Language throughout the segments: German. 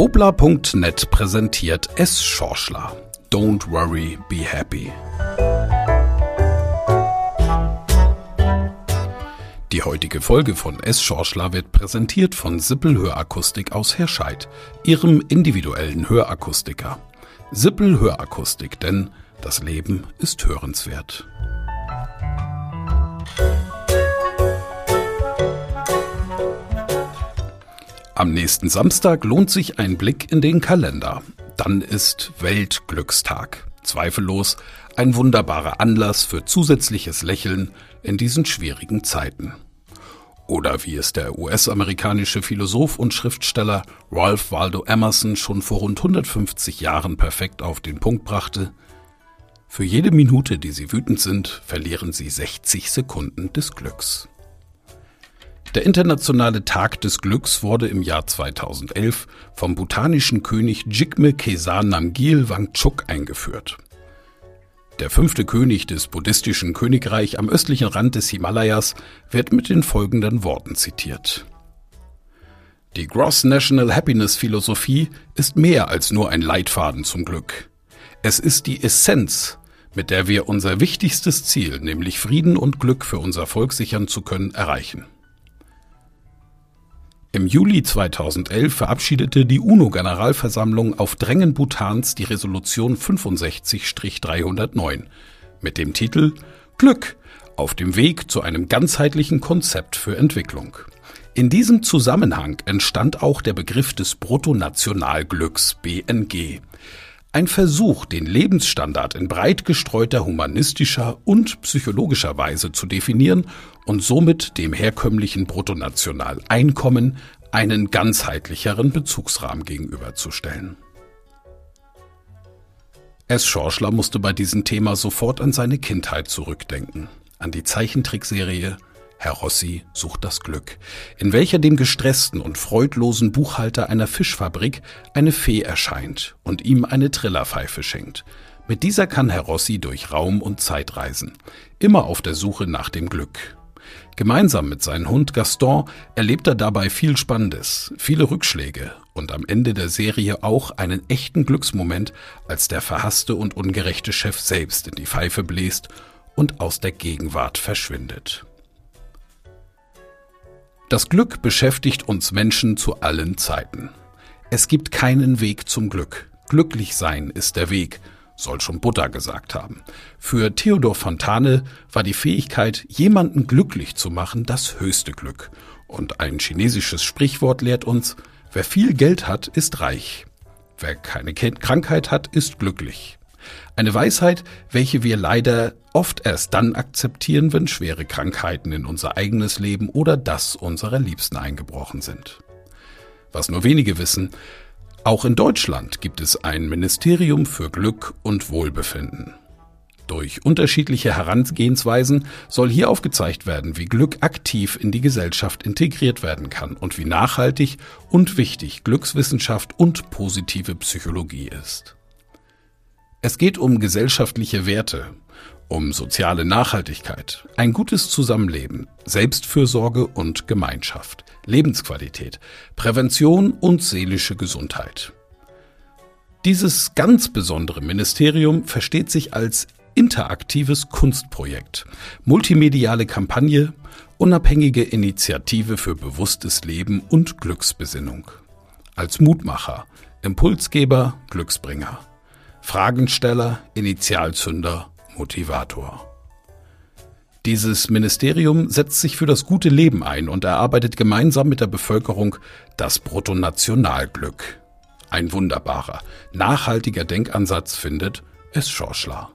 Wobla.net präsentiert S. Schorschler. Don't worry, be happy. Die heutige Folge von S. Schorschler wird präsentiert von Sippel Hörakustik aus Herscheid, ihrem individuellen Hörakustiker. Sippel Hörakustik, denn das Leben ist hörenswert. Am nächsten Samstag lohnt sich ein Blick in den Kalender. Dann ist Weltglückstag. Zweifellos ein wunderbarer Anlass für zusätzliches Lächeln in diesen schwierigen Zeiten. Oder wie es der US-amerikanische Philosoph und Schriftsteller Ralph Waldo Emerson schon vor rund 150 Jahren perfekt auf den Punkt brachte, für jede Minute, die Sie wütend sind, verlieren Sie 60 Sekunden des Glücks. Der Internationale Tag des Glücks wurde im Jahr 2011 vom bhutanischen König Jigme Khesar Namgyel Wangchuk eingeführt. Der fünfte König des buddhistischen Königreich am östlichen Rand des Himalayas wird mit den folgenden Worten zitiert. Die Gross National Happiness Philosophie ist mehr als nur ein Leitfaden zum Glück. Es ist die Essenz, mit der wir unser wichtigstes Ziel, nämlich Frieden und Glück für unser Volk sichern zu können, erreichen. Im Juli 2011 verabschiedete die UNO-Generalversammlung auf Drängen Bhutans die Resolution 65-309 mit dem Titel Glück auf dem Weg zu einem ganzheitlichen Konzept für Entwicklung. In diesem Zusammenhang entstand auch der Begriff des Bruttonationalglücks BNG, ein Versuch, den Lebensstandard in breit gestreuter humanistischer und psychologischer Weise zu definieren und somit dem herkömmlichen Bruttonationaleinkommen einen ganzheitlicheren Bezugsrahmen gegenüberzustellen. S. Schorschler musste bei diesem Thema sofort an seine Kindheit zurückdenken, an die Zeichentrickserie Herr Rossi sucht das Glück, in welcher dem gestressten und freudlosen Buchhalter einer Fischfabrik eine Fee erscheint und ihm eine Trillerpfeife schenkt. Mit dieser kann Herr Rossi durch Raum und Zeit reisen, immer auf der Suche nach dem Glück. Gemeinsam mit seinem Hund Gaston erlebt er dabei viel Spannendes, viele Rückschläge und am Ende der Serie auch einen echten Glücksmoment, als der verhasste und ungerechte Chef selbst in die Pfeife bläst und aus der Gegenwart verschwindet. Das Glück beschäftigt uns Menschen zu allen Zeiten. Es gibt keinen Weg zum Glück. Glücklich sein ist der Weg, soll schon Buddha gesagt haben. Für Theodor Fontane war die Fähigkeit, jemanden glücklich zu machen, das höchste Glück. Und ein chinesisches Sprichwort lehrt uns, wer viel Geld hat, ist reich. Wer keine Krankheit hat, ist glücklich. Eine Weisheit, welche wir leider oft erst dann akzeptieren, wenn schwere Krankheiten in unser eigenes Leben oder das unserer Liebsten eingebrochen sind. Was nur wenige wissen, auch in Deutschland gibt es ein Ministerium für Glück und Wohlbefinden. Durch unterschiedliche Herangehensweisen soll hier aufgezeigt werden, wie Glück aktiv in die Gesellschaft integriert werden kann und wie nachhaltig und wichtig Glückswissenschaft und positive Psychologie ist. Es geht um gesellschaftliche Werte, um soziale Nachhaltigkeit, ein gutes Zusammenleben, Selbstfürsorge und Gemeinschaft, Lebensqualität, Prävention und seelische Gesundheit. Dieses ganz besondere Ministerium versteht sich als interaktives Kunstprojekt, multimediale Kampagne, unabhängige Initiative für bewusstes Leben und Glücksbesinnung. Als Mutmacher, Impulsgeber, Glücksbringer. Fragensteller, Initialzünder, Motivator. Dieses Ministerium setzt sich für das gute Leben ein und erarbeitet gemeinsam mit der Bevölkerung das Bruttonationalglück. Ein wunderbarer, nachhaltiger Denkansatz findet es Schorschler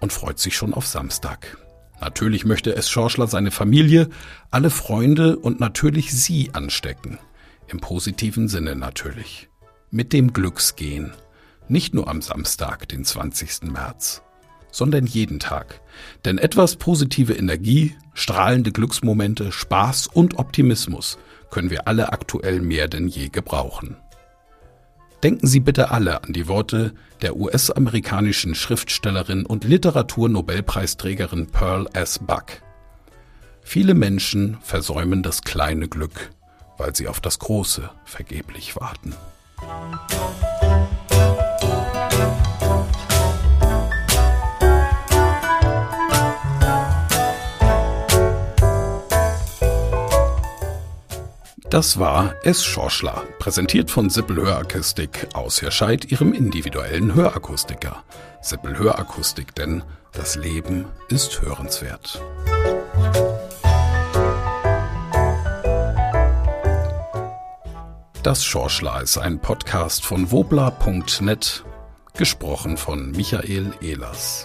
und freut sich schon auf Samstag. Natürlich möchte es Schorschler seine Familie, alle Freunde und natürlich Sie anstecken. Im positiven Sinne natürlich. Mit dem Glücksgehen. Nicht nur am Samstag, den 20. März, sondern jeden Tag. Denn etwas positive Energie, strahlende Glücksmomente, Spaß und Optimismus können wir alle aktuell mehr denn je gebrauchen. Denken Sie bitte alle an die Worte der US-amerikanischen Schriftstellerin und Literaturnobelpreisträgerin Pearl S. Buck. Viele Menschen versäumen das kleine Glück, weil sie auf das große vergeblich warten. Das war Es Schorschler, präsentiert von Sippel Hörakustik aus Herscheid, ihrem individuellen Hörakustiker. Sippel Hörakustik, denn das Leben ist hörenswert. Das Schorschler ist ein Podcast von wobla.net, gesprochen von Michael Ehlers.